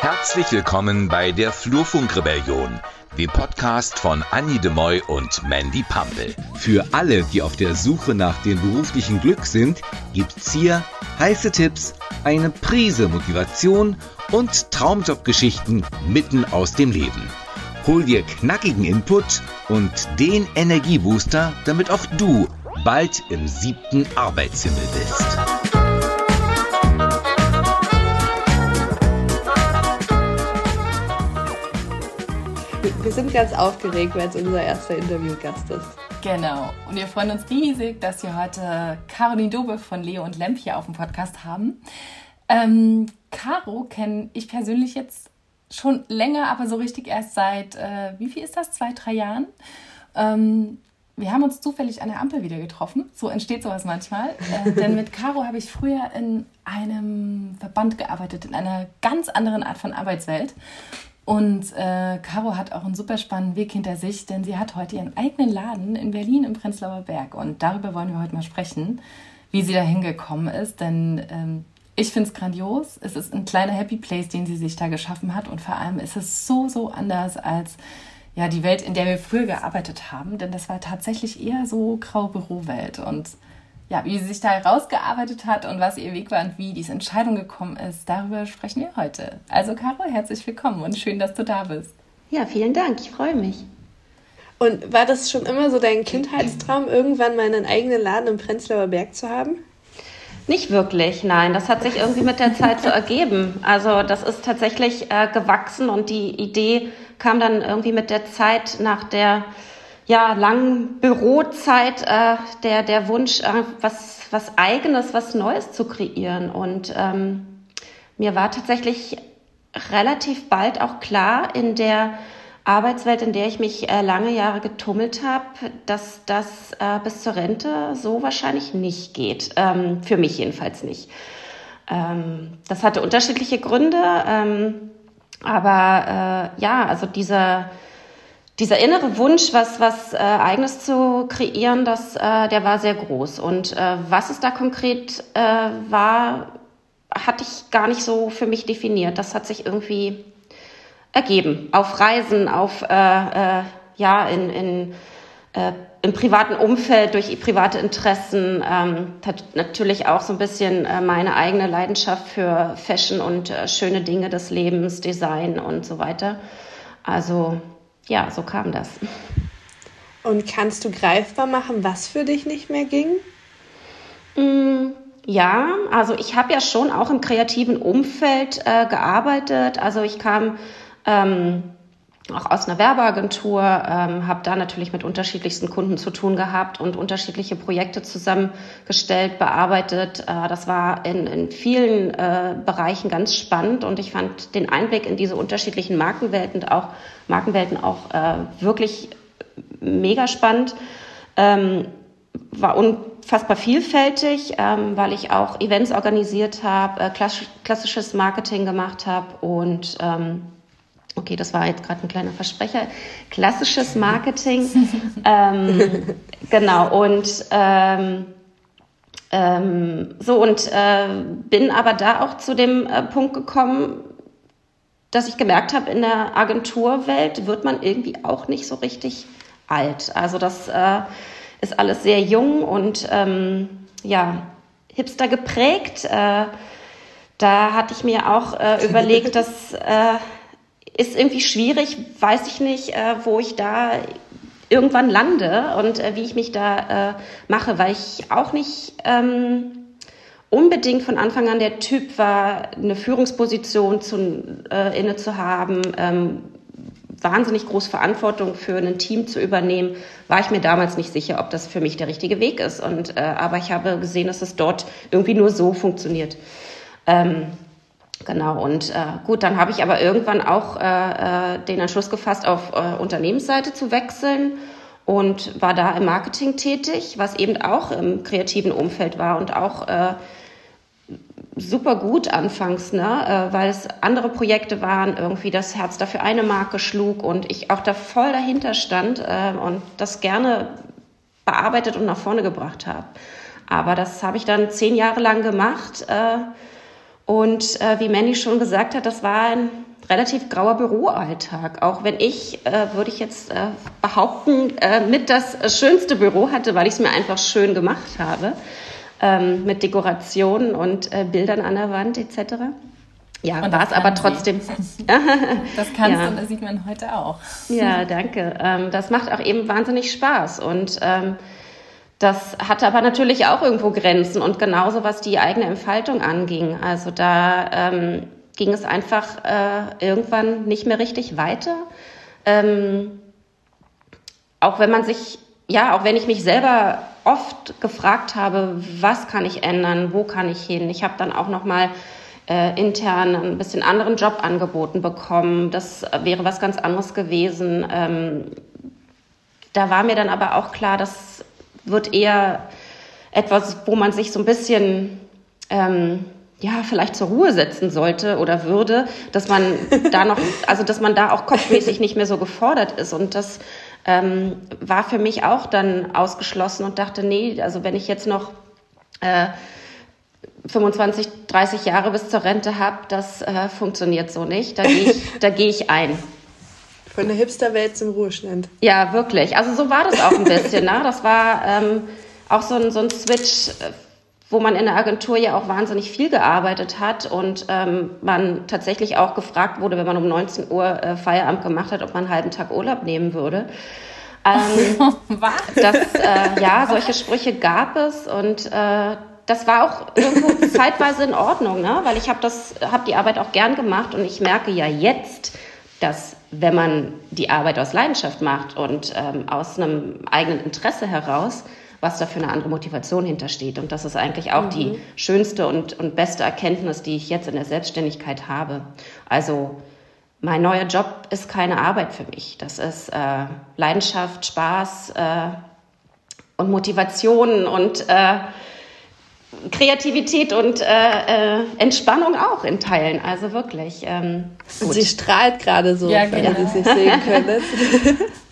Herzlich willkommen bei der Flurfunkrebellion, dem Podcast von Annie de Moy und Mandy Pampel. Für alle, die auf der Suche nach dem beruflichen Glück sind, gibt's hier heiße Tipps, eine Prise Motivation und Traumjobgeschichten mitten aus dem Leben. Hol dir knackigen Input und den Energiebooster, damit auch du bald im siebten Arbeitshimmel bist. Wir sind ganz aufgeregt, weil es unser erster Interviewgast ist. Genau. Und wir freuen uns riesig, dass wir heute Caroline Dobe von Leo und Lemp hier auf dem Podcast haben. Ähm, Caro kenne ich persönlich jetzt schon länger, aber so richtig erst seit, äh, wie viel ist das, zwei, drei Jahren. Ähm, wir haben uns zufällig an der Ampel wieder getroffen. So entsteht sowas manchmal. Äh, denn mit Caro habe ich früher in einem Verband gearbeitet, in einer ganz anderen Art von Arbeitswelt. Und äh, Caro hat auch einen super spannenden Weg hinter sich, denn sie hat heute ihren eigenen Laden in Berlin im Prenzlauer Berg. Und darüber wollen wir heute mal sprechen, wie sie da hingekommen ist. Denn ähm, ich finde es grandios. Es ist ein kleiner Happy Place, den sie sich da geschaffen hat. Und vor allem ist es so, so anders als ja, die Welt, in der wir früher gearbeitet haben. Denn das war tatsächlich eher so graue Bürowelt. Und ja, wie sie sich da herausgearbeitet hat und was ihr Weg war und wie diese Entscheidung gekommen ist, darüber sprechen wir heute. Also Caro, herzlich willkommen und schön, dass du da bist. Ja, vielen Dank, ich freue mich. Und war das schon immer so dein Kindheitstraum, irgendwann mal einen eigenen Laden im Prenzlauer Berg zu haben? Nicht wirklich, nein. Das hat sich irgendwie mit der Zeit so ergeben. Also das ist tatsächlich äh, gewachsen und die Idee kam dann irgendwie mit der Zeit nach der ja, langen Bürozeit äh, der, der Wunsch, äh, was, was Eigenes, was Neues zu kreieren. Und ähm, mir war tatsächlich relativ bald auch klar in der Arbeitswelt, in der ich mich äh, lange Jahre getummelt habe, dass das äh, bis zur Rente so wahrscheinlich nicht geht. Ähm, für mich jedenfalls nicht. Ähm, das hatte unterschiedliche Gründe. Ähm, aber äh, ja, also dieser dieser innere Wunsch, was, was äh, Eigenes zu kreieren, das, äh, der war sehr groß. Und äh, was es da konkret äh, war, hatte ich gar nicht so für mich definiert. Das hat sich irgendwie ergeben. Auf Reisen, auf, äh, äh, ja, in, in, äh, im privaten Umfeld, durch private Interessen, ähm, hat natürlich auch so ein bisschen äh, meine eigene Leidenschaft für Fashion und äh, schöne Dinge des Lebens, Design und so weiter. Also ja, so kam das. Und kannst du greifbar machen, was für dich nicht mehr ging? Mm, ja, also ich habe ja schon auch im kreativen Umfeld äh, gearbeitet. Also ich kam ähm, auch aus einer Werbeagentur, ähm, habe da natürlich mit unterschiedlichsten Kunden zu tun gehabt und unterschiedliche Projekte zusammengestellt, bearbeitet. Äh, das war in, in vielen äh, Bereichen ganz spannend und ich fand den Einblick in diese unterschiedlichen Markenwelten auch Markenwelten auch äh, wirklich mega spannend. Ähm, war unfassbar vielfältig, ähm, weil ich auch Events organisiert habe, äh, klassisches Marketing gemacht habe und ähm, Okay, das war jetzt gerade ein kleiner Versprecher. Klassisches Marketing. ähm, genau, und ähm, ähm, so, und äh, bin aber da auch zu dem äh, Punkt gekommen, dass ich gemerkt habe, in der Agenturwelt wird man irgendwie auch nicht so richtig alt. Also das äh, ist alles sehr jung und ähm, ja, hipster geprägt. Äh, da hatte ich mir auch äh, überlegt, dass äh, ist irgendwie schwierig, weiß ich nicht, äh, wo ich da irgendwann lande und äh, wie ich mich da äh, mache, weil ich auch nicht ähm, unbedingt von Anfang an der Typ war, eine Führungsposition zu, äh, inne zu haben, ähm, wahnsinnig große Verantwortung für ein Team zu übernehmen, war ich mir damals nicht sicher, ob das für mich der richtige Weg ist. Und, äh, aber ich habe gesehen, dass es dort irgendwie nur so funktioniert. Ähm, Genau, und äh, gut, dann habe ich aber irgendwann auch äh, äh, den Entschluss gefasst, auf äh, Unternehmensseite zu wechseln und war da im Marketing tätig, was eben auch im kreativen Umfeld war und auch äh, super gut anfangs, ne? äh, weil es andere Projekte waren, irgendwie das Herz dafür eine Marke schlug und ich auch da voll dahinter stand äh, und das gerne bearbeitet und nach vorne gebracht habe. Aber das habe ich dann zehn Jahre lang gemacht. Äh, Und äh, wie Manny schon gesagt hat, das war ein relativ grauer Büroalltag. Auch wenn ich, äh, würde ich jetzt äh, behaupten, äh, mit das schönste Büro hatte, weil ich es mir einfach schön gemacht habe. Ähm, mit Dekorationen und äh, Bildern an der Wand etc. Ja, war es aber trotzdem. das kannst ja. du, das sieht man heute auch. Ja, danke. Ähm, das macht auch eben wahnsinnig Spaß. Und ähm, das hatte aber natürlich auch irgendwo Grenzen und genauso was die eigene Entfaltung anging. Also da ähm, ging es einfach äh, irgendwann nicht mehr richtig weiter. Ähm, auch wenn man sich, ja, auch wenn ich mich selber oft gefragt habe, was kann ich ändern, wo kann ich hin. Ich habe dann auch noch mal äh, intern ein bisschen anderen Job angeboten bekommen. Das wäre was ganz anderes gewesen. Ähm, da war mir dann aber auch klar, das wird eher etwas, wo man sich so ein bisschen ähm, ja, vielleicht zur Ruhe setzen sollte oder würde, dass man da noch, also dass man da auch kopfmäßig nicht mehr so gefordert ist. Und das ähm, war für mich auch dann ausgeschlossen und dachte, nee, also wenn ich jetzt noch äh, 25, 30 Jahre bis zur Rente habe, das äh, funktioniert so nicht. Da gehe ich, da geh ich ein. Von der Hipsterwelt zum Ruhestand. Ja, wirklich. Also so war das auch ein bisschen. Ne? Das war ähm, auch so ein, so ein Switch äh, wo man in der Agentur ja auch wahnsinnig viel gearbeitet hat und ähm, man tatsächlich auch gefragt wurde, wenn man um 19 Uhr äh, Feierabend gemacht hat, ob man einen halben Tag Urlaub nehmen würde. Ähm, Was? Das, äh, ja, solche Sprüche gab es und äh, das war auch irgendwo zeitweise in Ordnung, ne? weil ich habe das, habe die Arbeit auch gern gemacht und ich merke ja jetzt, dass wenn man die Arbeit aus Leidenschaft macht und ähm, aus einem eigenen Interesse heraus, was da für eine andere Motivation hintersteht. Und das ist eigentlich auch mhm. die schönste und, und beste Erkenntnis, die ich jetzt in der Selbstständigkeit habe. Also mein neuer Job ist keine Arbeit für mich. Das ist äh, Leidenschaft, Spaß äh, und Motivation und äh, Kreativität und äh, äh, Entspannung auch in Teilen. Also wirklich. Ähm, und sie strahlt gerade so, ja, wenn genau. ihr das sehen könntet.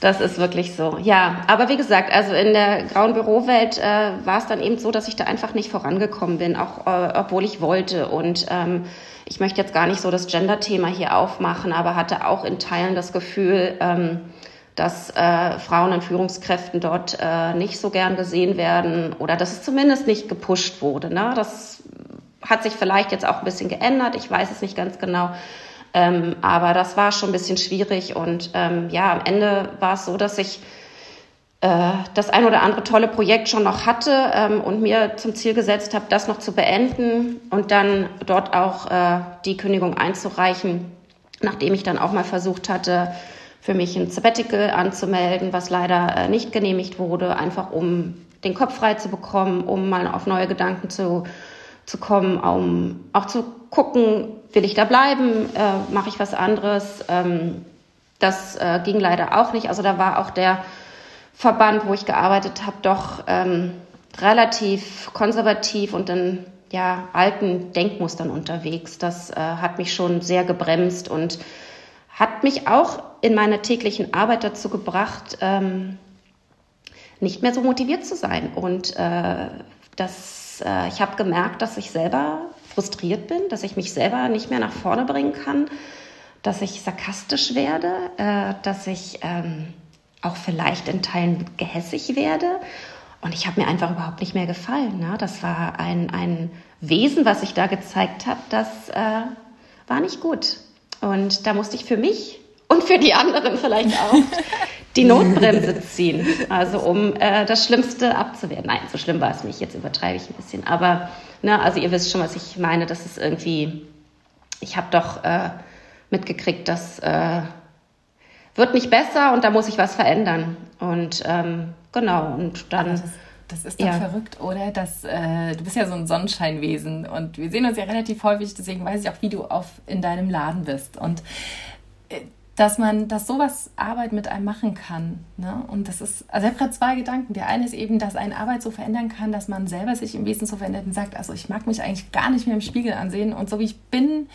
das ist wirklich so. Ja, aber wie gesagt, also in der grauen Bürowelt äh, war es dann eben so, dass ich da einfach nicht vorangekommen bin, auch äh, obwohl ich wollte. Und ähm, ich möchte jetzt gar nicht so das Gender-Thema hier aufmachen, aber hatte auch in Teilen das Gefühl, ähm, dass äh, Frauen in Führungskräften dort äh, nicht so gern gesehen werden oder dass es zumindest nicht gepusht wurde. Ne? Das hat sich vielleicht jetzt auch ein bisschen geändert, ich weiß es nicht ganz genau. Ähm, aber das war schon ein bisschen schwierig und ähm, ja, am Ende war es so, dass ich äh, das ein oder andere tolle Projekt schon noch hatte ähm, und mir zum Ziel gesetzt habe, das noch zu beenden und dann dort auch äh, die Kündigung einzureichen, nachdem ich dann auch mal versucht hatte, für mich ein Sabbatical anzumelden, was leider äh, nicht genehmigt wurde, einfach um den Kopf frei zu bekommen, um mal auf neue Gedanken zu, zu kommen, um auch zu gucken, will ich da bleiben, äh, mache ich was anderes. Ähm, das äh, ging leider auch nicht. Also da war auch der Verband, wo ich gearbeitet habe, doch ähm, relativ konservativ und in ja, alten Denkmustern unterwegs. Das äh, hat mich schon sehr gebremst und hat mich auch in meiner täglichen Arbeit dazu gebracht, ähm, nicht mehr so motiviert zu sein. Und äh, das, äh, ich habe gemerkt, dass ich selber frustriert bin, dass ich mich selber nicht mehr nach vorne bringen kann, dass ich sarkastisch werde, äh, dass ich ähm, auch vielleicht in Teilen gehässig werde. Und ich habe mir einfach überhaupt nicht mehr gefallen. Ne? Das war ein, ein Wesen, was ich da gezeigt habe, das äh, war nicht gut. Und da musste ich für mich und für die anderen vielleicht auch die Notbremse ziehen, also um äh, das Schlimmste abzuwehren. Nein, so schlimm war es nicht, jetzt übertreibe ich ein bisschen. Aber, ne, also ihr wisst schon, was ich meine, das ist irgendwie, ich habe doch äh, mitgekriegt, das äh, wird nicht besser und da muss ich was verändern. Und ähm, genau, und dann das ist doch ja. verrückt, oder? Dass, äh, du bist ja so ein Sonnenscheinwesen und wir sehen uns ja relativ häufig, deswegen weiß ich auch, wie du auf, in deinem Laden bist. Und äh, dass man, dass sowas Arbeit mit einem machen kann. Ne? Und das ist, also ich habe gerade zwei Gedanken. Der eine ist eben, dass eine Arbeit so verändern kann, dass man selber sich im Wesen so verändert und sagt, also ich mag mich eigentlich gar nicht mehr im Spiegel ansehen und so wie ich bin,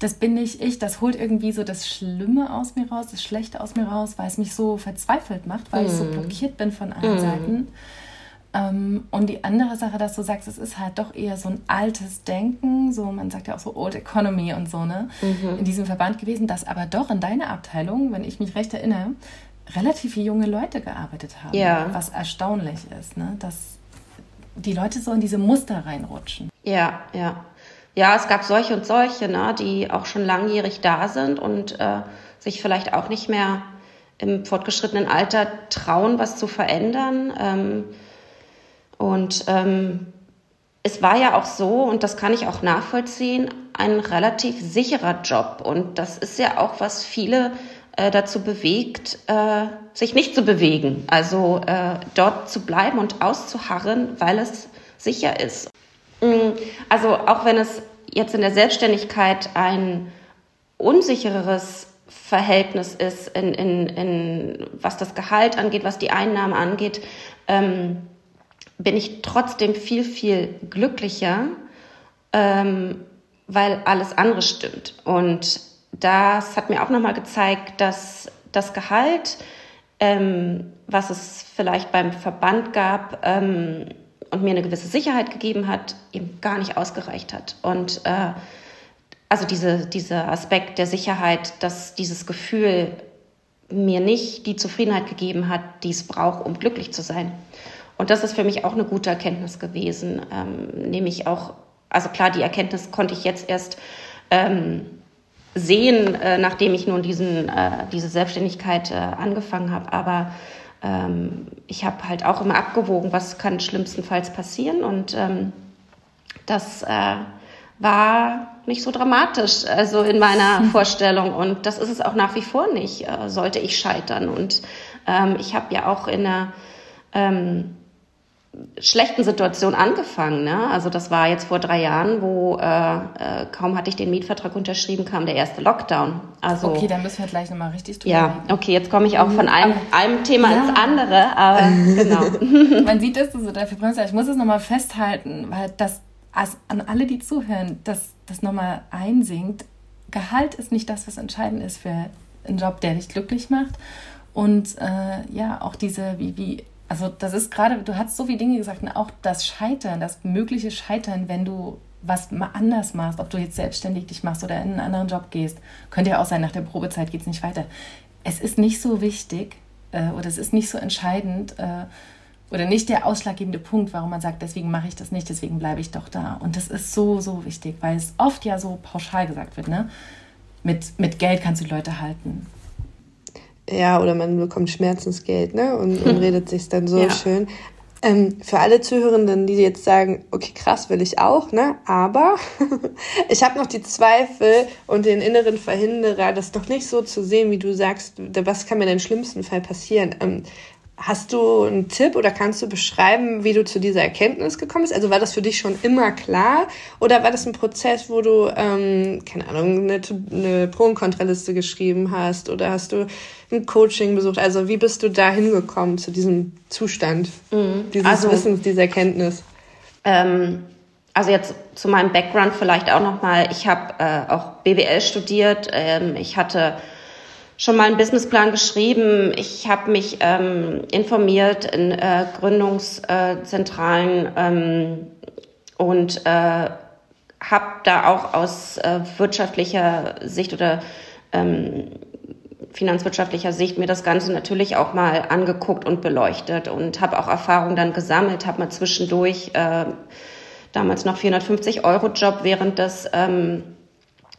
das bin nicht ich, das holt irgendwie so das Schlimme aus mir raus, das Schlechte aus mir raus, weil es mich so verzweifelt macht, weil mm. ich so mhm. blockiert bin von allen mm. Seiten. Ähm, und die andere Sache, dass du sagst, es ist halt doch eher so ein altes Denken, so man sagt ja auch so Old Economy und so, ne, mhm. in diesem Verband gewesen, dass aber doch in deiner Abteilung, wenn ich mich recht erinnere, relativ junge Leute gearbeitet haben. Ja. Was erstaunlich ist, ne, dass die Leute so in diese Muster reinrutschen. Ja, ja. Ja, es gab solche und solche, ne, die auch schon langjährig da sind und äh, sich vielleicht auch nicht mehr im fortgeschrittenen Alter trauen, was zu verändern. Ähm, und ähm, es war ja auch so, und das kann ich auch nachvollziehen, ein relativ sicherer Job. Und das ist ja auch, was viele äh, dazu bewegt, äh, sich nicht zu bewegen. Also äh, dort zu bleiben und auszuharren, weil es sicher ist. Mm, also auch wenn es jetzt in der Selbstständigkeit ein unsichereres Verhältnis ist, in, in, in, was das Gehalt angeht, was die Einnahmen angeht, ähm, bin ich trotzdem viel, viel glücklicher, ähm, weil alles andere stimmt. Und das hat mir auch nochmal gezeigt, dass das Gehalt, ähm, was es vielleicht beim Verband gab ähm, und mir eine gewisse Sicherheit gegeben hat, eben gar nicht ausgereicht hat. Und äh, also diese, dieser Aspekt der Sicherheit, dass dieses Gefühl mir nicht die Zufriedenheit gegeben hat, die es braucht, um glücklich zu sein. Und das ist für mich auch eine gute Erkenntnis gewesen. Ähm, nämlich auch, also klar, die Erkenntnis konnte ich jetzt erst ähm, sehen, äh, nachdem ich nun diesen, äh, diese Selbstständigkeit äh, angefangen habe. Aber ähm, ich habe halt auch immer abgewogen, was kann schlimmstenfalls passieren. Und ähm, das äh, war nicht so dramatisch, also in meiner. Vorstellung. Und das ist es auch nach wie vor nicht, äh, sollte ich scheitern. Und ähm, ich habe ja auch in einer ähm, schlechten Situation angefangen. Ne? Also das war jetzt vor drei Jahren, wo äh, äh, kaum hatte ich den Mietvertrag unterschrieben, kam der erste Lockdown. Also okay, dann müssen wir gleich nochmal richtig drüber Ja, okay, jetzt komme ich auch von einem, einem Thema ja. ins andere, aber genau. Man sieht, dass du so dafür brennst. Ich muss es nochmal festhalten, weil das also an alle, die zuhören, dass das nochmal einsinkt. Gehalt ist nicht das, was entscheidend ist für einen Job, der dich glücklich macht. Und äh, ja, auch diese, wie, wie also das ist gerade, du hast so viele Dinge gesagt, und auch das Scheitern, das mögliche Scheitern, wenn du was anders machst, ob du jetzt selbstständig dich machst oder in einen anderen Job gehst, könnte ja auch sein, nach der Probezeit geht es nicht weiter. Es ist nicht so wichtig äh, oder es ist nicht so entscheidend äh, oder nicht der ausschlaggebende Punkt, warum man sagt, deswegen mache ich das nicht, deswegen bleibe ich doch da. Und das ist so, so wichtig, weil es oft ja so pauschal gesagt wird, ne? Mit, mit Geld kannst du Leute halten. Ja, oder man bekommt Schmerzensgeld, ne? Und, und redet sich dann so ja. schön. Ähm, für alle Zuhörenden, die jetzt sagen, okay, krass will ich auch, ne? Aber ich habe noch die Zweifel und den inneren Verhinderer, das doch nicht so zu sehen, wie du sagst, was kann mir denn im schlimmsten Fall passieren? Ähm, Hast du einen Tipp oder kannst du beschreiben, wie du zu dieser Erkenntnis gekommen bist? Also war das für dich schon immer klar oder war das ein Prozess, wo du, ähm, keine Ahnung, eine, eine Pro- und Kontraliste geschrieben hast oder hast du ein Coaching besucht? Also wie bist du da hingekommen zu diesem Zustand, mhm. dieses also, Wissens, dieser Erkenntnis? Ähm, also jetzt zu meinem Background vielleicht auch nochmal. Ich habe äh, auch BWL studiert. Ähm, ich hatte schon mal einen Businessplan geschrieben. Ich habe mich ähm, informiert in äh, Gründungszentralen ähm, und äh, habe da auch aus äh, wirtschaftlicher Sicht oder ähm, finanzwirtschaftlicher Sicht mir das Ganze natürlich auch mal angeguckt und beleuchtet und habe auch Erfahrung dann gesammelt, habe mal zwischendurch äh, damals noch 450 Euro Job während des ähm,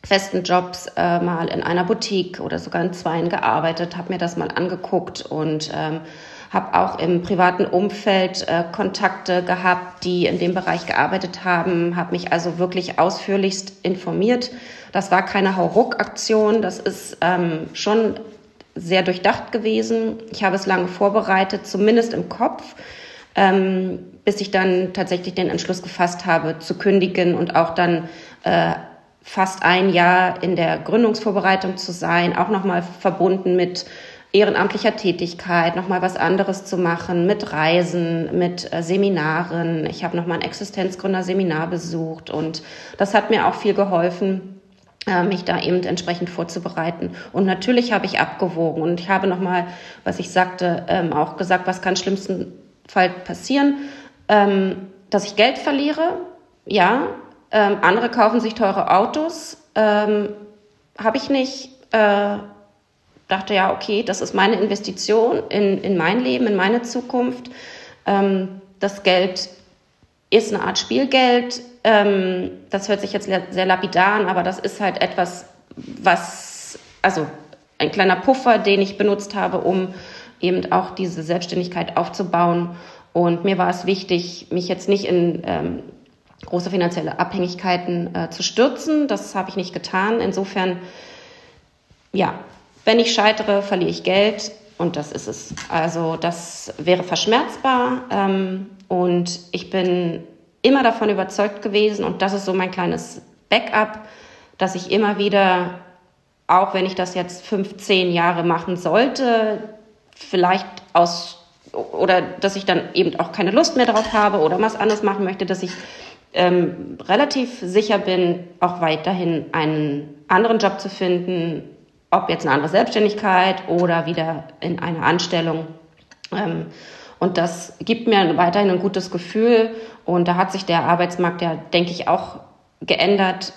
festen Jobs äh, mal in einer Boutique oder sogar in zweien gearbeitet, habe mir das mal angeguckt und ähm, habe auch im privaten Umfeld äh, Kontakte gehabt, die in dem Bereich gearbeitet haben, habe mich also wirklich ausführlichst informiert. Das war keine Hauruck-Aktion, das ist ähm, schon sehr durchdacht gewesen. Ich habe es lange vorbereitet, zumindest im Kopf, ähm, bis ich dann tatsächlich den Entschluss gefasst habe, zu kündigen und auch dann äh, fast ein Jahr in der Gründungsvorbereitung zu sein, auch nochmal verbunden mit ehrenamtlicher Tätigkeit, nochmal was anderes zu machen, mit Reisen, mit äh, Seminaren. Ich habe nochmal ein Existenzgründerseminar besucht und das hat mir auch viel geholfen, äh, mich da eben entsprechend vorzubereiten. Und natürlich habe ich abgewogen und ich habe nochmal, was ich sagte, ähm, auch gesagt, was kann schlimmsten Fall passieren. ähm, dass ich Geld verliere. Ja, ähm, andere kaufen sich teure Autos. Ähm, Habe ich nicht. Äh, dachte ja, okay, das ist meine Investition in, in mein Leben, in meine Zukunft. Ähm, das Geld ist eine Art Spielgeld. Ähm, das hört sich jetzt sehr lapidar an, aber das ist halt etwas, was, also ein kleiner Puffer, den ich benutzt habe, um eben auch diese Selbstständigkeit aufzubauen. Und mir war es wichtig, mich jetzt nicht in ähm, große finanzielle Abhängigkeiten äh, zu stürzen. Das habe ich nicht getan. Insofern, ja, wenn ich scheitere, verliere ich Geld und das ist es. Also das wäre verschmerzbar ähm, und ich bin immer davon überzeugt gewesen und das ist so mein kleines Backup, dass ich immer wieder, auch wenn ich das jetzt 15 Jahre machen sollte, vielleicht aus oder dass ich dann eben auch keine Lust mehr drauf habe oder was anderes machen möchte, dass ich ähm, relativ sicher bin, auch weiterhin einen anderen Job zu finden, ob jetzt eine andere Selbstständigkeit oder wieder in eine Anstellung. Ähm, und das gibt mir weiterhin ein gutes Gefühl. Und da hat sich der Arbeitsmarkt ja, denke ich, auch geändert,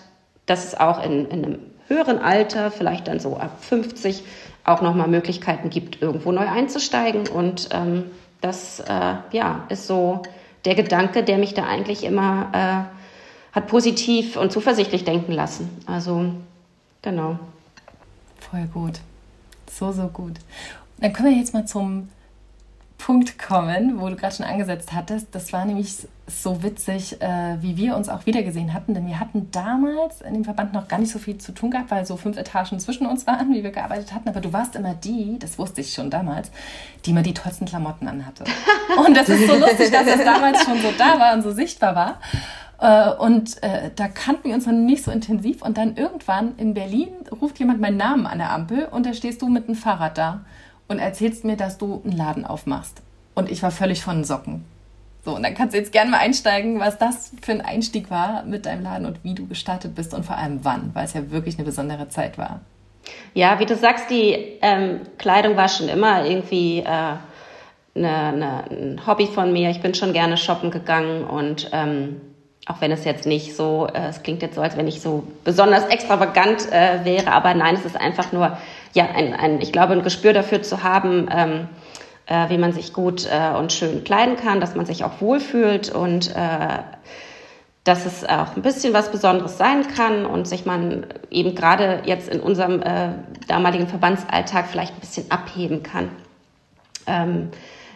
dass es auch in, in einem höheren Alter, vielleicht dann so ab 50, auch nochmal Möglichkeiten gibt, irgendwo neu einzusteigen. Und ähm, das äh, ja, ist so der Gedanke, der mich da eigentlich immer äh, hat positiv und zuversichtlich denken lassen. Also genau. Voll gut. So, so gut. Dann können wir jetzt mal zum Punkt kommen, wo du gerade schon angesetzt hattest. Das war nämlich so witzig, äh, wie wir uns auch wiedergesehen hatten, denn wir hatten damals in dem Verband noch gar nicht so viel zu tun gehabt, weil so fünf Etagen zwischen uns waren, wie wir gearbeitet hatten. Aber du warst immer die, das wusste ich schon damals, die immer die tollsten Klamotten anhatte. Und das ist so lustig, dass das damals schon so da war und so sichtbar war. Äh, und äh, da kannten wir uns noch nicht so intensiv. Und dann irgendwann in Berlin ruft jemand meinen Namen an der Ampel und da stehst du mit einem Fahrrad da und erzählst mir, dass du einen Laden aufmachst. Und ich war völlig von den Socken. So, und dann kannst du jetzt gerne mal einsteigen, was das für ein Einstieg war mit deinem Laden und wie du gestartet bist und vor allem wann, weil es ja wirklich eine besondere Zeit war. Ja, wie du sagst, die ähm, Kleidung war schon immer irgendwie äh, eine, eine, ein Hobby von mir. Ich bin schon gerne shoppen gegangen und ähm, auch wenn es jetzt nicht so, äh, es klingt jetzt so, als wenn ich so besonders extravagant äh, wäre, aber nein, es ist einfach nur, ja, ein, ein, ich glaube, ein Gespür dafür zu haben, ähm, äh, wie man sich gut äh, und schön kleiden kann, dass man sich auch wohlfühlt und äh, dass es auch ein bisschen was Besonderes sein kann und sich man eben gerade jetzt in unserem äh, damaligen Verbandsalltag vielleicht ein bisschen abheben kann. Ähm,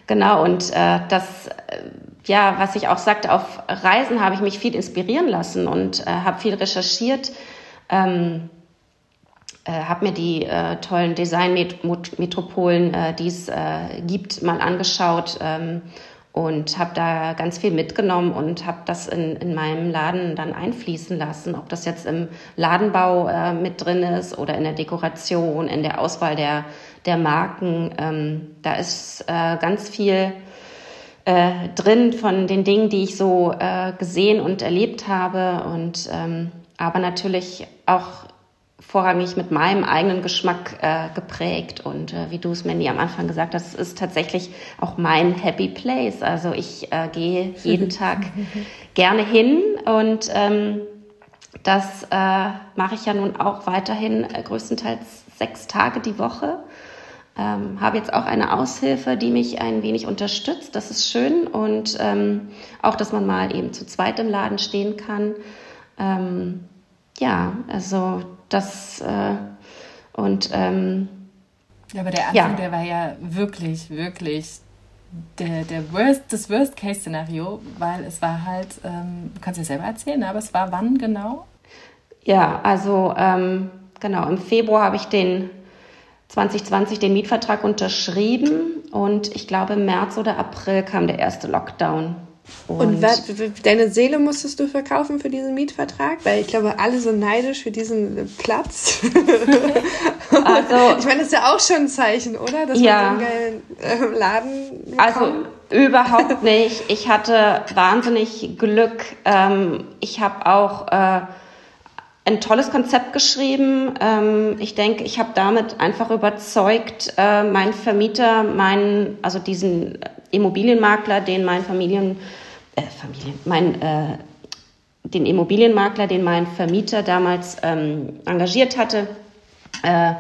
genau, und äh, das äh, ja, was ich auch sagte, auf Reisen habe ich mich viel inspirieren lassen und äh, habe viel recherchiert, ähm, äh, habe mir die äh, tollen Designmetropolen, äh, die es äh, gibt, mal angeschaut ähm, und habe da ganz viel mitgenommen und habe das in, in meinem Laden dann einfließen lassen, ob das jetzt im Ladenbau äh, mit drin ist oder in der Dekoration, in der Auswahl der, der Marken. Ähm, da ist äh, ganz viel äh, drin von den Dingen, die ich so äh, gesehen und erlebt habe und ähm, aber natürlich auch vorrangig mit meinem eigenen Geschmack äh, geprägt und äh, wie du es Mandy am Anfang gesagt hast, ist tatsächlich auch mein Happy Place. Also ich äh, gehe jeden Tag gerne hin und ähm, das äh, mache ich ja nun auch weiterhin äh, größtenteils sechs Tage die Woche. Ähm, habe jetzt auch eine Aushilfe, die mich ein wenig unterstützt. Das ist schön. Und ähm, auch, dass man mal eben zu zweit im Laden stehen kann. Ähm, ja, also das äh, und ähm, ja, aber der Anfang, ja. der war ja wirklich, wirklich der, der Worst, das Worst-Case-Szenario, weil es war halt, ähm, du kannst es selber erzählen, aber es war wann genau? Ja, also ähm, genau, im Februar habe ich den 2020 den Mietvertrag unterschrieben und ich glaube im März oder April kam der erste Lockdown. Und, und deine Seele musstest du verkaufen für diesen Mietvertrag? Weil ich glaube, alle so neidisch für diesen Platz. also, ich meine, das ist ja auch schon ein Zeichen, oder? Dass ja, man so einen geilen äh, Laden bekommt. Also überhaupt nicht. Ich hatte wahnsinnig Glück. Ähm, ich habe auch äh, ein tolles Konzept geschrieben. Ähm, ich denke, ich habe damit einfach überzeugt, äh, meinen Vermieter, meinen, also diesen Immobilienmakler, den mein Familienvater äh, Familien, mein, äh, den Immobilienmakler, den mein Vermieter damals ähm, engagiert hatte, äh,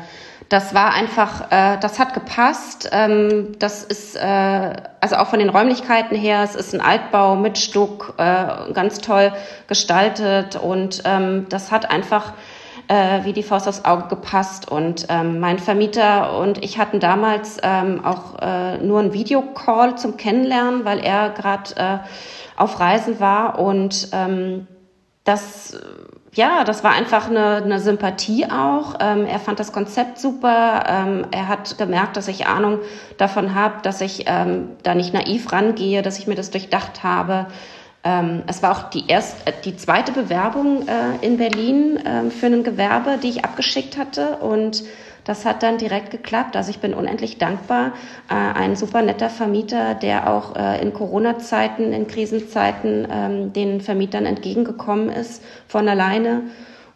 das war einfach, äh, das hat gepasst. Ähm, das ist, äh, also auch von den Räumlichkeiten her, es ist ein Altbau mit Stuck, äh, ganz toll gestaltet und ähm, das hat einfach äh, wie die Faust aufs Auge gepasst. Und ähm, mein Vermieter und ich hatten damals ähm, auch äh, nur einen Videocall zum Kennenlernen, weil er gerade äh, auf Reisen war und ähm, das ja, das war einfach eine, eine Sympathie auch. Ähm, er fand das Konzept super. Ähm, er hat gemerkt, dass ich Ahnung davon habe, dass ich ähm, da nicht naiv rangehe, dass ich mir das durchdacht habe. Ähm, es war auch die erste, äh, die zweite Bewerbung äh, in Berlin äh, für ein Gewerbe, die ich abgeschickt hatte und das hat dann direkt geklappt. Also ich bin unendlich dankbar. Äh, ein super netter Vermieter, der auch äh, in Corona-Zeiten, in Krisenzeiten ähm, den Vermietern entgegengekommen ist von alleine.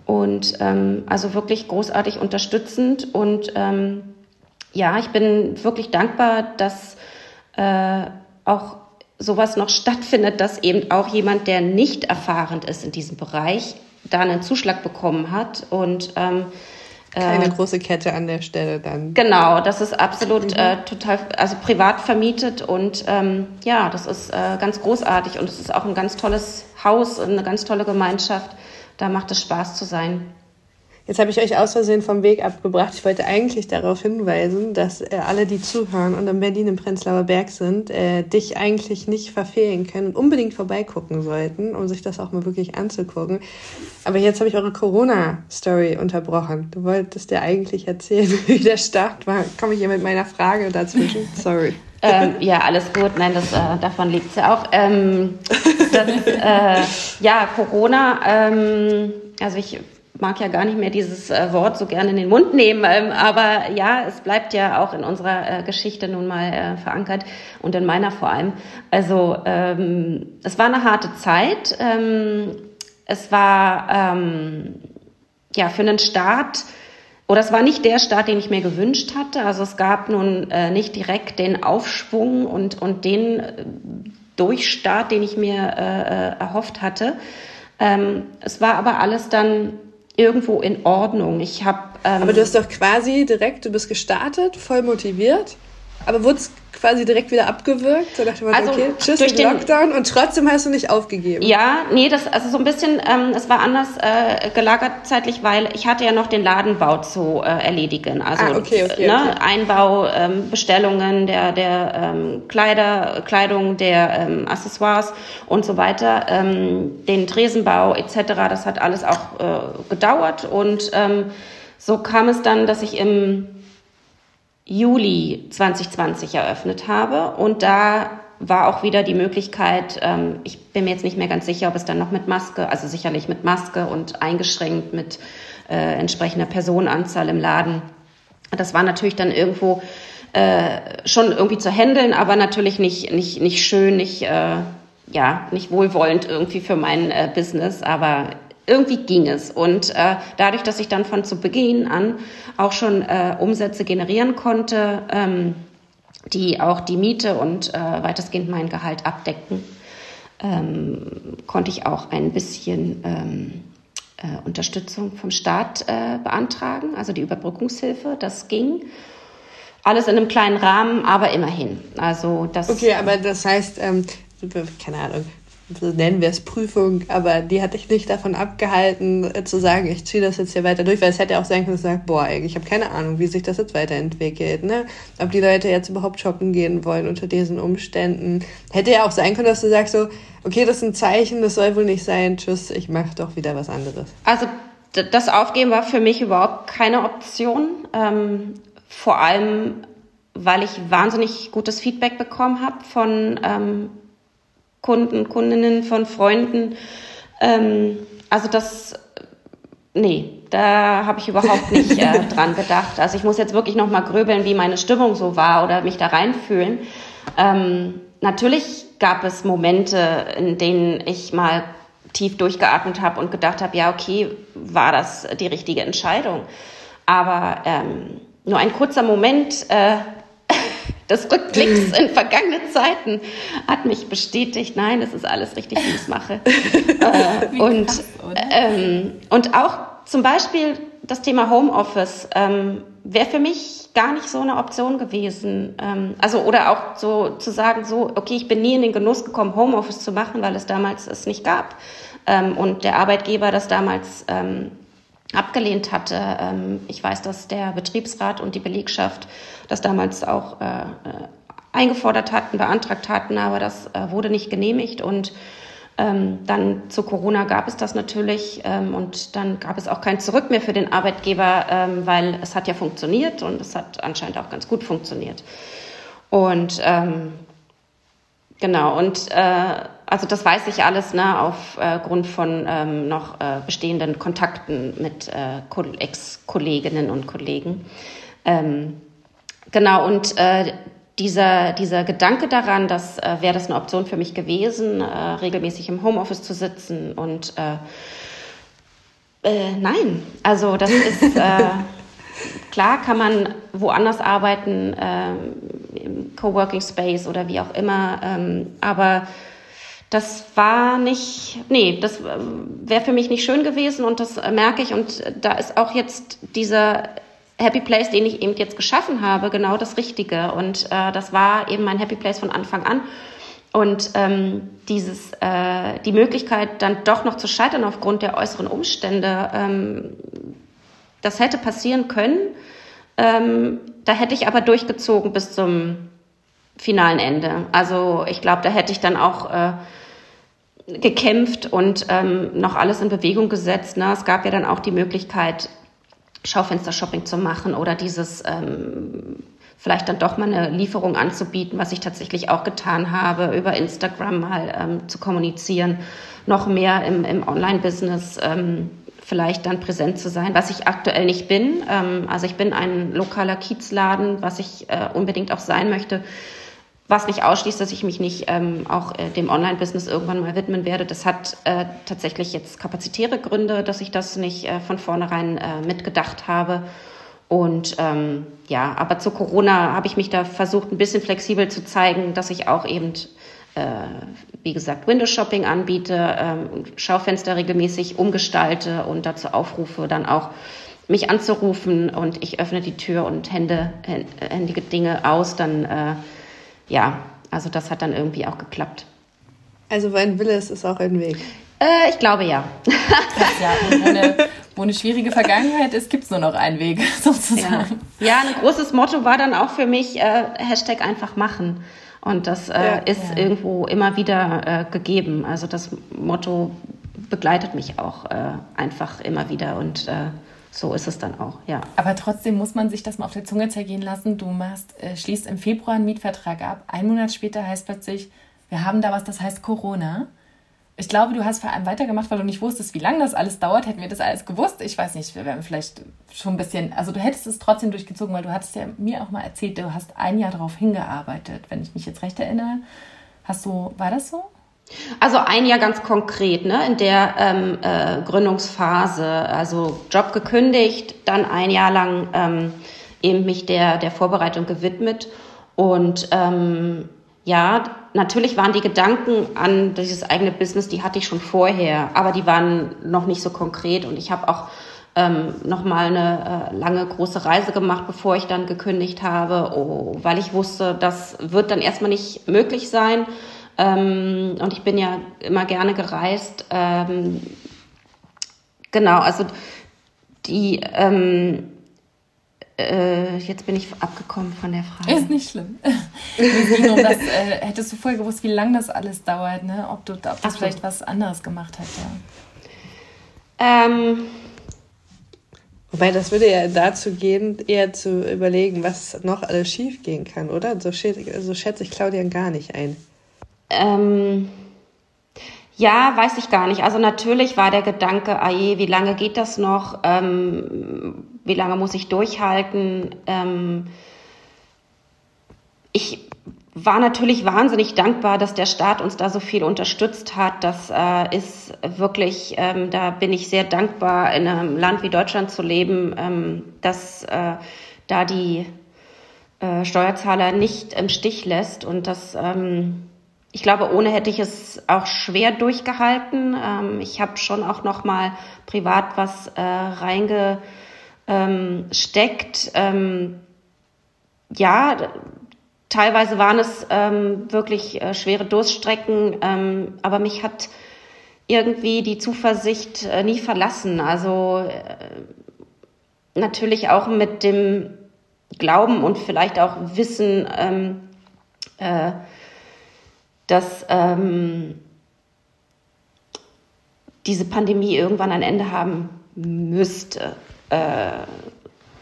Und ähm, also wirklich großartig unterstützend. Und ähm, ja, ich bin wirklich dankbar, dass äh, auch sowas noch stattfindet, dass eben auch jemand, der nicht erfahrend ist in diesem Bereich, da einen Zuschlag bekommen hat. Und ähm, keine äh, große Kette an der Stelle dann. Genau, das ist absolut mhm. äh, total, also privat vermietet und ähm, ja, das ist äh, ganz großartig und es ist auch ein ganz tolles Haus und eine ganz tolle Gemeinschaft. Da macht es Spaß zu sein. Jetzt habe ich euch aus Versehen vom Weg abgebracht. Ich wollte eigentlich darauf hinweisen, dass äh, alle, die zuhören und in Berlin im Prenzlauer Berg sind, äh, dich eigentlich nicht verfehlen können und unbedingt vorbeigucken sollten, um sich das auch mal wirklich anzugucken. Aber jetzt habe ich eure Corona-Story unterbrochen. Du wolltest ja eigentlich erzählen, wie der Start war. Komme ich hier mit meiner Frage dazwischen? Sorry. ähm, ja, alles gut. Nein, das, äh, davon liegt es ja auch. Ähm, das, äh, ja, Corona. Ähm, also ich mag ja gar nicht mehr dieses äh, Wort so gerne in den Mund nehmen, ähm, aber ja, es bleibt ja auch in unserer äh, Geschichte nun mal äh, verankert und in meiner vor allem. Also ähm, es war eine harte Zeit. Ähm, es war ja für einen Start oder es war nicht der Start, den ich mir gewünscht hatte. Also es gab nun nicht direkt den Aufschwung und und den Durchstart, den ich mir erhofft hatte. Es war aber alles dann irgendwo in Ordnung. Ich habe. Ähm, aber du hast doch quasi direkt, du bist gestartet, voll motiviert, aber wurdest quasi direkt wieder abgewürgt? Da dachte man, also, okay, tschüss, durch den Lockdown und trotzdem hast du nicht aufgegeben. Ja, nee, das, also so ein bisschen, ähm, es war anders äh, gelagert zeitlich, weil ich hatte ja noch den Ladenbau zu äh, erledigen. Also ah, okay, okay, ne, okay. Einbau, ähm, Bestellungen der, der ähm, Kleider, Kleidung, der ähm, Accessoires und so weiter, ähm, den Tresenbau etc. Das hat alles auch äh, gedauert und ähm, so kam es dann, dass ich im Juli 2020 eröffnet habe. Und da war auch wieder die Möglichkeit, ähm, ich bin mir jetzt nicht mehr ganz sicher, ob es dann noch mit Maske, also sicherlich mit Maske und eingeschränkt mit äh, entsprechender Personenanzahl im Laden. Das war natürlich dann irgendwo äh, schon irgendwie zu handeln, aber natürlich nicht, nicht, nicht schön, nicht, äh, ja, nicht wohlwollend irgendwie für mein äh, Business. Aber irgendwie ging es. Und äh, dadurch, dass ich dann von zu Beginn an auch schon äh, Umsätze generieren konnte, ähm, die auch die Miete und äh, weitestgehend mein Gehalt abdecken, ähm, konnte ich auch ein bisschen ähm, äh, Unterstützung vom Staat äh, beantragen, also die Überbrückungshilfe. Das ging. Alles in einem kleinen Rahmen, aber immerhin. Also das. Okay, aber das heißt, ähm, keine Ahnung, nennen wir es Prüfung, aber die hat dich nicht davon abgehalten, äh, zu sagen, ich ziehe das jetzt hier weiter durch, weil es hätte auch sein können, dass du sagst, boah, ey, ich habe keine Ahnung, wie sich das jetzt weiterentwickelt, ne? Ob die Leute jetzt überhaupt shoppen gehen wollen unter diesen Umständen. Hätte ja auch sein können, dass du sagst so, okay, das ist ein Zeichen, das soll wohl nicht sein, tschüss, ich mache doch wieder was anderes. Also das Aufgeben war für mich überhaupt keine Option. Ähm, vor allem, weil ich wahnsinnig gutes Feedback bekommen habe von ähm, Kunden, Kundinnen, von Freunden. Ähm, also das, nee, da habe ich überhaupt nicht äh, dran gedacht. Also ich muss jetzt wirklich noch mal grübeln, wie meine Stimmung so war oder mich da reinfühlen. Ähm, natürlich gab es Momente, in denen ich mal tief durchgeatmet habe und gedacht habe, ja, okay, war das die richtige Entscheidung? Aber ähm, nur ein kurzer Moment, äh, des Rückblicks in vergangene Zeiten hat mich bestätigt, nein, es ist alles richtig, wie ich es mache. äh, und, krass, ähm, und auch zum Beispiel das Thema Homeoffice ähm, wäre für mich gar nicht so eine Option gewesen. Ähm, also oder auch so zu sagen, so okay, ich bin nie in den Genuss gekommen, Homeoffice zu machen, weil es damals es nicht gab ähm, und der Arbeitgeber das damals ähm, abgelehnt hatte. Ähm, ich weiß, dass der Betriebsrat und die Belegschaft das damals auch äh, äh, eingefordert hatten, beantragt hatten, aber das äh, wurde nicht genehmigt und ähm, dann zu Corona gab es das natürlich ähm, und dann gab es auch kein Zurück mehr für den Arbeitgeber, ähm, weil es hat ja funktioniert und es hat anscheinend auch ganz gut funktioniert. Und ähm, genau, und äh, also das weiß ich alles ne, aufgrund äh, von ähm, noch äh, bestehenden Kontakten mit äh, Ex-Kolleginnen und Kollegen. Ähm, genau, und äh, dieser, dieser Gedanke daran, dass äh, wäre das eine Option für mich gewesen, äh, regelmäßig im Homeoffice zu sitzen und äh, äh nein, also das ist äh, klar, kann man woanders arbeiten, äh, im Coworking Space oder wie auch immer, ähm, aber das war nicht, nee, das wäre für mich nicht schön gewesen und das merke ich und da ist auch jetzt dieser Happy Place, den ich eben jetzt geschaffen habe, genau das Richtige. Und äh, das war eben mein Happy Place von Anfang an. Und ähm, dieses, äh, die Möglichkeit, dann doch noch zu scheitern aufgrund der äußeren Umstände, ähm, das hätte passieren können. Ähm, da hätte ich aber durchgezogen bis zum finalen Ende. Also ich glaube, da hätte ich dann auch äh, gekämpft und ähm, noch alles in Bewegung gesetzt. Ne? Es gab ja dann auch die Möglichkeit, Schaufenster-Shopping zu machen oder dieses ähm, vielleicht dann doch mal eine Lieferung anzubieten, was ich tatsächlich auch getan habe, über Instagram mal ähm, zu kommunizieren, noch mehr im, im Online-Business ähm, vielleicht dann präsent zu sein, was ich aktuell nicht bin. Ähm, also ich bin ein lokaler Kiezladen, was ich äh, unbedingt auch sein möchte was nicht ausschließt, dass ich mich nicht ähm, auch äh, dem Online-Business irgendwann mal widmen werde. Das hat äh, tatsächlich jetzt kapazitäre Gründe, dass ich das nicht äh, von vornherein äh, mitgedacht habe. Und ähm, ja, aber zu Corona habe ich mich da versucht, ein bisschen flexibel zu zeigen, dass ich auch eben, äh, wie gesagt, Windows-Shopping anbiete, ähm, Schaufenster regelmäßig umgestalte und dazu aufrufe, dann auch mich anzurufen und ich öffne die Tür und Hände, händige Dinge aus, dann äh, ja, also das hat dann irgendwie auch geklappt. Also wo ein Wille ist, ist auch ein Weg. Äh, ich glaube ja. ja wo, eine, wo eine schwierige Vergangenheit ist, gibt es nur noch einen Weg, sozusagen. Ja. ja, ein großes Motto war dann auch für mich äh, Hashtag einfach machen. Und das äh, ja, ist ja. irgendwo immer wieder äh, gegeben. Also das Motto begleitet mich auch äh, einfach immer wieder. Und äh, so ist es dann auch, ja. Aber trotzdem muss man sich das mal auf der Zunge zergehen lassen. Du machst, äh, schließt im Februar einen Mietvertrag ab. Ein Monat später heißt plötzlich, wir haben da was, das heißt Corona. Ich glaube, du hast vor allem weitergemacht, weil du nicht wusstest, wie lange das alles dauert. Hätten wir das alles gewusst, ich weiß nicht, wir wären vielleicht schon ein bisschen, also du hättest es trotzdem durchgezogen, weil du hattest ja mir auch mal erzählt, du hast ein Jahr darauf hingearbeitet, wenn ich mich jetzt recht erinnere. Hast du, war das so? Also ein Jahr ganz konkret, ne, in der ähm, äh, Gründungsphase, also Job gekündigt, dann ein Jahr lang ähm, eben mich der, der Vorbereitung gewidmet. Und ähm, ja, natürlich waren die Gedanken an dieses eigene Business, die hatte ich schon vorher, aber die waren noch nicht so konkret. Und ich habe auch ähm, nochmal eine äh, lange große Reise gemacht, bevor ich dann gekündigt habe, oh, weil ich wusste, das wird dann erstmal nicht möglich sein. Ähm, und ich bin ja immer gerne gereist. Ähm, genau, also die, ähm, äh, jetzt bin ich abgekommen von der Frage. Ist nicht schlimm. um das, äh, hättest du vorher gewusst, wie lange das alles dauert, ne? ob, du, ob das Ach vielleicht was anderes gemacht hätte. Ähm, Wobei das würde ja dazu gehen, eher zu überlegen, was noch alles schief gehen kann, oder? So, so schätze ich Claudia gar nicht ein. Ähm, ja, weiß ich gar nicht. Also natürlich war der Gedanke, ah wie lange geht das noch? Ähm, wie lange muss ich durchhalten? Ähm, ich war natürlich wahnsinnig dankbar, dass der Staat uns da so viel unterstützt hat. Das äh, ist wirklich, ähm, da bin ich sehr dankbar, in einem Land wie Deutschland zu leben, ähm, dass äh, da die äh, Steuerzahler nicht im Stich lässt. Und das, ähm, ich glaube, ohne hätte ich es auch schwer durchgehalten. Ähm, ich habe schon auch noch mal privat was äh, reingesteckt. Ähm, ja, teilweise waren es ähm, wirklich äh, schwere Durststrecken, ähm, aber mich hat irgendwie die Zuversicht äh, nie verlassen. Also äh, natürlich auch mit dem Glauben und vielleicht auch Wissen, ähm, äh, dass ähm, diese Pandemie irgendwann ein Ende haben müsste. Äh,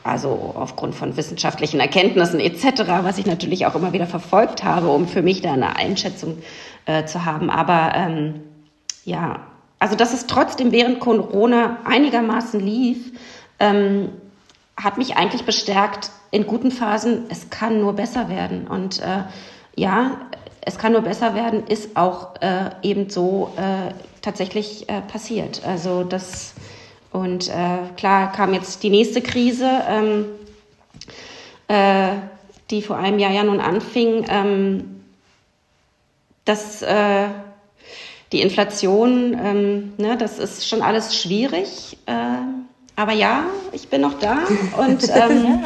also aufgrund von wissenschaftlichen Erkenntnissen etc., was ich natürlich auch immer wieder verfolgt habe, um für mich da eine Einschätzung äh, zu haben. Aber ähm, ja, also dass es trotzdem während Corona einigermaßen lief, ähm, hat mich eigentlich bestärkt in guten Phasen, es kann nur besser werden. Und äh, ja, es kann nur besser werden, ist auch äh, eben so äh, tatsächlich äh, passiert. Also das und äh, klar kam jetzt die nächste Krise, ähm, äh, die vor einem Jahr ja nun anfing, ähm, dass äh, die Inflation, ähm, ne, das ist schon alles schwierig. Aber ja, ich bin noch da und ähm,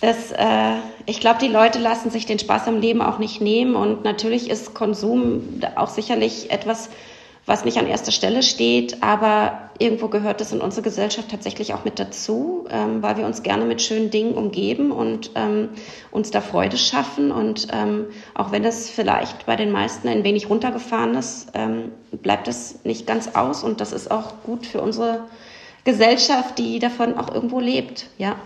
es, äh, ich glaube, die Leute lassen sich den Spaß am Leben auch nicht nehmen und natürlich ist Konsum auch sicherlich etwas, was nicht an erster Stelle steht, aber irgendwo gehört es in unsere Gesellschaft tatsächlich auch mit dazu, ähm, weil wir uns gerne mit schönen Dingen umgeben und ähm, uns da Freude schaffen. Und ähm, auch wenn es vielleicht bei den meisten ein wenig runtergefahren ist, ähm, bleibt es nicht ganz aus und das ist auch gut für unsere Gesellschaft, die davon auch irgendwo lebt, ja.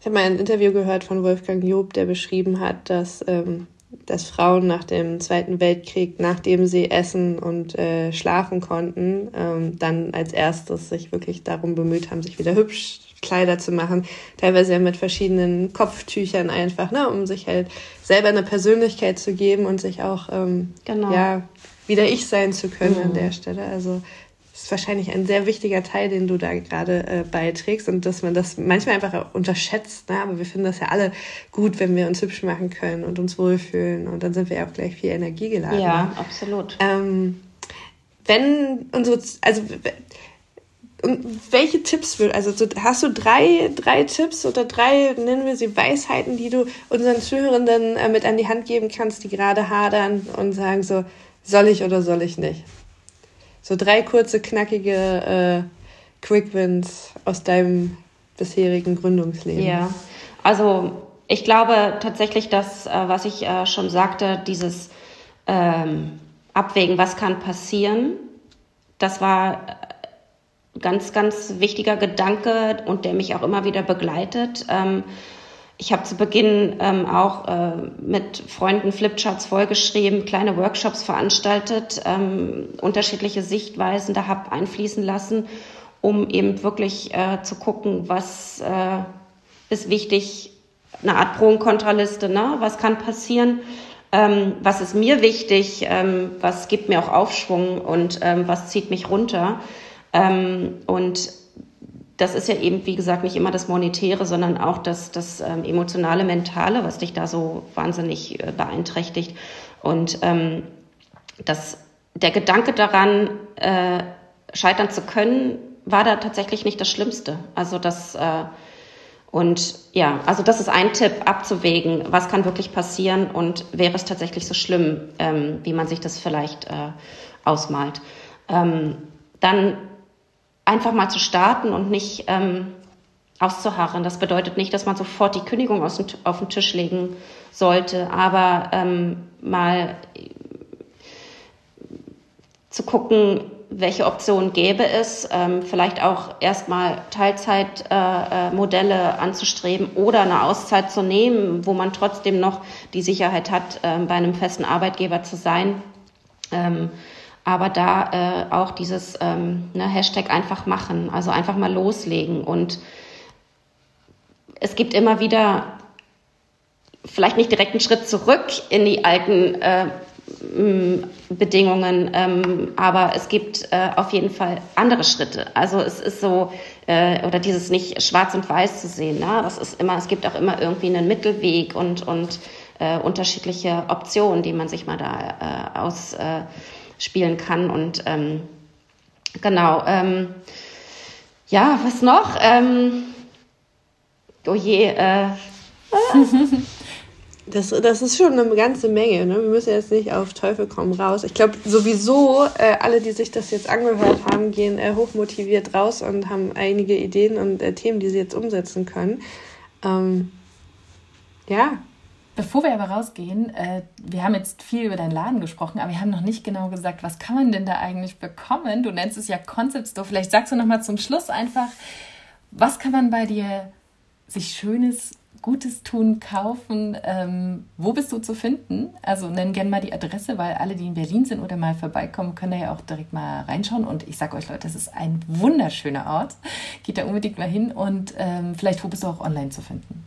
Ich habe mal ein Interview gehört von Wolfgang Job, der beschrieben hat, dass ähm, dass Frauen nach dem Zweiten Weltkrieg, nachdem sie essen und äh, schlafen konnten, ähm, dann als erstes sich wirklich darum bemüht haben, sich wieder hübsch Kleider zu machen, teilweise ja mit verschiedenen Kopftüchern einfach, ne, um sich halt selber eine Persönlichkeit zu geben und sich auch ähm, genau. ja wieder ich sein zu können mhm. an der Stelle. Also ist wahrscheinlich ein sehr wichtiger Teil, den du da gerade äh, beiträgst und dass man das manchmal einfach unterschätzt. Ne? Aber wir finden das ja alle gut, wenn wir uns hübsch machen können und uns wohlfühlen und dann sind wir ja auch gleich viel Energie geladen. Ja, absolut. Ähm, wenn unsere, also welche Tipps will, also hast du drei, drei Tipps oder drei, nennen wir sie Weisheiten, die du unseren Zuhörenden äh, mit an die Hand geben kannst, die gerade hadern und sagen so, soll ich oder soll ich nicht? So drei kurze, knackige äh, Quick Wins aus deinem bisherigen Gründungsleben. Ja, also ich glaube tatsächlich, dass, äh, was ich äh, schon sagte, dieses ähm, Abwägen, was kann passieren, das war äh, ganz, ganz wichtiger Gedanke und der mich auch immer wieder begleitet. Ähm, ich habe zu Beginn ähm, auch äh, mit Freunden Flipcharts vollgeschrieben, kleine Workshops veranstaltet, ähm, unterschiedliche Sichtweisen da habe einfließen lassen, um eben wirklich äh, zu gucken, was äh, ist wichtig, eine Art Pro- und Kontraliste, ne? was kann passieren, ähm, was ist mir wichtig, ähm, was gibt mir auch Aufschwung und ähm, was zieht mich runter. Ähm, und das ist ja eben, wie gesagt, nicht immer das Monetäre, sondern auch das, das ähm, emotionale, mentale, was dich da so wahnsinnig äh, beeinträchtigt. Und ähm, das, der Gedanke daran, äh, scheitern zu können, war da tatsächlich nicht das Schlimmste. Also das äh, und ja, also das ist ein Tipp, abzuwägen, was kann wirklich passieren und wäre es tatsächlich so schlimm, ähm, wie man sich das vielleicht äh, ausmalt. Ähm, dann einfach mal zu starten und nicht ähm, auszuharren. Das bedeutet nicht, dass man sofort die Kündigung dem, auf den Tisch legen sollte, aber ähm, mal zu gucken, welche Optionen gäbe es, ähm, vielleicht auch erstmal Teilzeitmodelle äh, äh, anzustreben oder eine Auszeit zu nehmen, wo man trotzdem noch die Sicherheit hat, äh, bei einem festen Arbeitgeber zu sein. Ähm, aber da äh, auch dieses ähm, ne, Hashtag einfach machen, also einfach mal loslegen. Und es gibt immer wieder vielleicht nicht direkt einen Schritt zurück in die alten äh, Bedingungen, ähm, aber es gibt äh, auf jeden Fall andere Schritte. Also es ist so, äh, oder dieses nicht schwarz und weiß zu sehen. Ne? Das ist immer, es gibt auch immer irgendwie einen Mittelweg und, und äh, unterschiedliche Optionen, die man sich mal da äh, ausspielen kann. Und ähm, genau, ähm, ja, was noch? Ähm, oh je, äh, Das, das ist schon eine ganze Menge. Ne? Wir müssen jetzt nicht auf Teufel komm raus. Ich glaube sowieso, äh, alle, die sich das jetzt angehört haben, gehen äh, hochmotiviert raus und haben einige Ideen und äh, Themen, die sie jetzt umsetzen können. Ähm, ja. Bevor wir aber rausgehen, äh, wir haben jetzt viel über deinen Laden gesprochen, aber wir haben noch nicht genau gesagt, was kann man denn da eigentlich bekommen? Du nennst es ja Concept Store. Vielleicht sagst du noch mal zum Schluss einfach, was kann man bei dir sich Schönes Gutes tun, kaufen. Ähm, wo bist du zu finden? Also nenn gerne mal die Adresse, weil alle, die in Berlin sind oder mal vorbeikommen, können da ja auch direkt mal reinschauen. Und ich sage euch, Leute, das ist ein wunderschöner Ort. Geht da unbedingt mal hin und ähm, vielleicht, wo bist du auch online zu finden?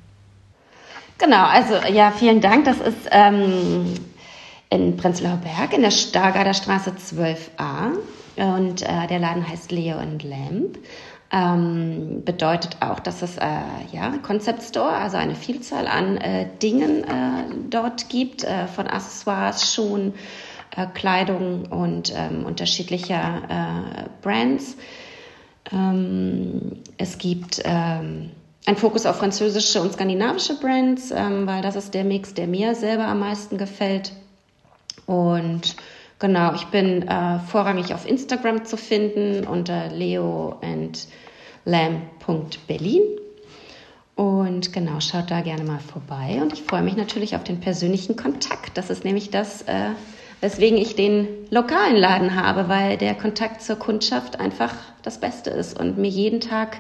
Genau, also ja, vielen Dank. Das ist ähm, in Prenzlauer Berg in der Stargarder Straße 12a und äh, der Laden heißt Leo and Lamp. Ähm, bedeutet auch, dass es äh, ja Concept Store, also eine Vielzahl an äh, Dingen äh, dort gibt, äh, von Accessoires, Schuhen, äh, Kleidung und ähm, unterschiedlicher Brands. Ähm, es gibt einen Fokus auf französische und skandinavische Brands, ähm, weil das ist der Mix, der mir selber am meisten gefällt. Und Genau, ich bin äh, vorrangig auf Instagram zu finden unter leo and lamb.berlin. Und genau, schaut da gerne mal vorbei. Und ich freue mich natürlich auf den persönlichen Kontakt. Das ist nämlich das, äh, weswegen ich den lokalen Laden habe, weil der Kontakt zur Kundschaft einfach das Beste ist und mir jeden Tag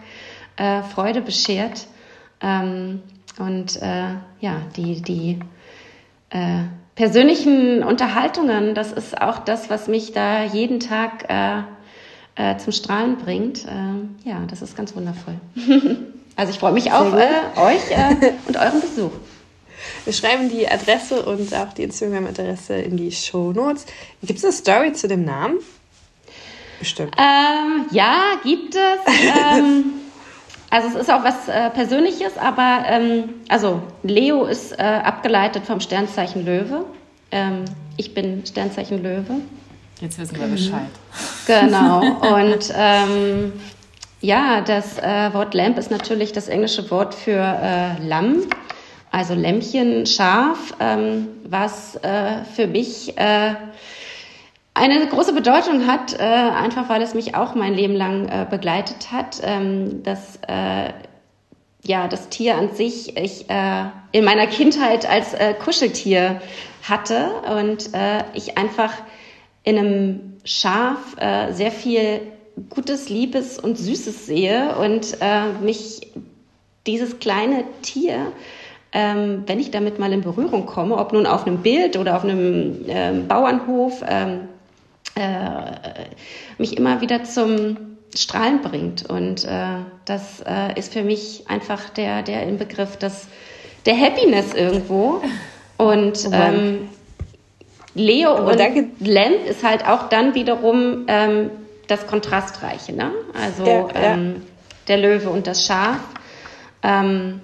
äh, Freude beschert. Ähm, und äh, ja, die, die äh, persönlichen Unterhaltungen, das ist auch das, was mich da jeden Tag äh, äh, zum Strahlen bringt. Äh, ja, das ist ganz wundervoll. also ich freue mich auf äh, euch und euren Besuch. Wir schreiben die Adresse und auch die Instagram-Adresse in die Show Notes. Gibt es eine Story zu dem Namen? Bestimmt. Ähm, ja, gibt es. ähm, also es ist auch was äh, Persönliches, aber ähm, also Leo ist äh, abgeleitet vom Sternzeichen Löwe. Ähm, ich bin Sternzeichen Löwe. Jetzt wissen wir Bescheid. Genau. Und ähm, ja, das äh, Wort Lamp ist natürlich das englische Wort für äh, Lamm, also Lämmchen, Schaf, ähm, was äh, für mich äh, eine große Bedeutung hat, äh, einfach weil es mich auch mein Leben lang äh, begleitet hat. Ähm, das, äh, ja, das Tier an sich, ich äh, in meiner Kindheit als äh, Kuscheltier hatte und äh, ich einfach in einem Schaf sehr viel Gutes, Liebes und Süßes sehe und mich dieses kleine Tier ähm, wenn ich damit mal in Berührung komme, ob nun auf einem Bild oder auf einem ähm, Bauernhof, ähm, äh, mich immer wieder zum Strahlen bringt. Und äh, das äh, ist für mich einfach der, der Inbegriff des, der Happiness irgendwo. Und oh ähm, Leo und danke. Lamp ist halt auch dann wiederum ähm, das Kontrastreiche. Ne? Also ja, ja. Ähm, der Löwe und das Schaf. Ähm,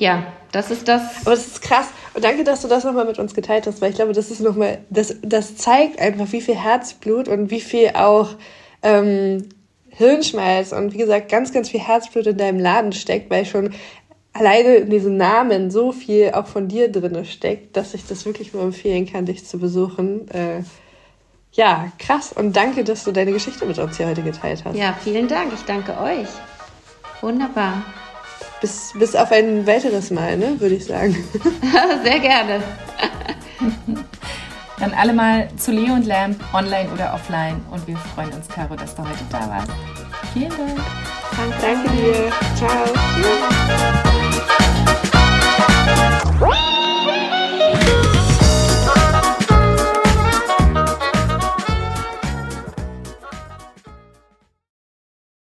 ja, das ist das. Aber das ist krass. Und danke, dass du das nochmal mit uns geteilt hast, weil ich glaube, das ist nochmal, das, das zeigt einfach, wie viel Herzblut und wie viel auch ähm, Hirnschmalz und wie gesagt, ganz, ganz viel Herzblut in deinem Laden steckt, weil schon alleine in diesem Namen so viel auch von dir drin steckt, dass ich das wirklich nur empfehlen kann, dich zu besuchen. Äh, ja, krass. Und danke, dass du deine Geschichte mit uns hier heute geteilt hast. Ja, vielen Dank. Ich danke euch. Wunderbar bis, bis auf ein weiteres Mal, ne, würde ich sagen. Sehr gerne. Dann alle mal zu Leo und Lamb, online oder offline. Und wir freuen uns, Caro, dass du heute da warst. Vielen Dank. Danke, Danke dir. Ciao. Ciao.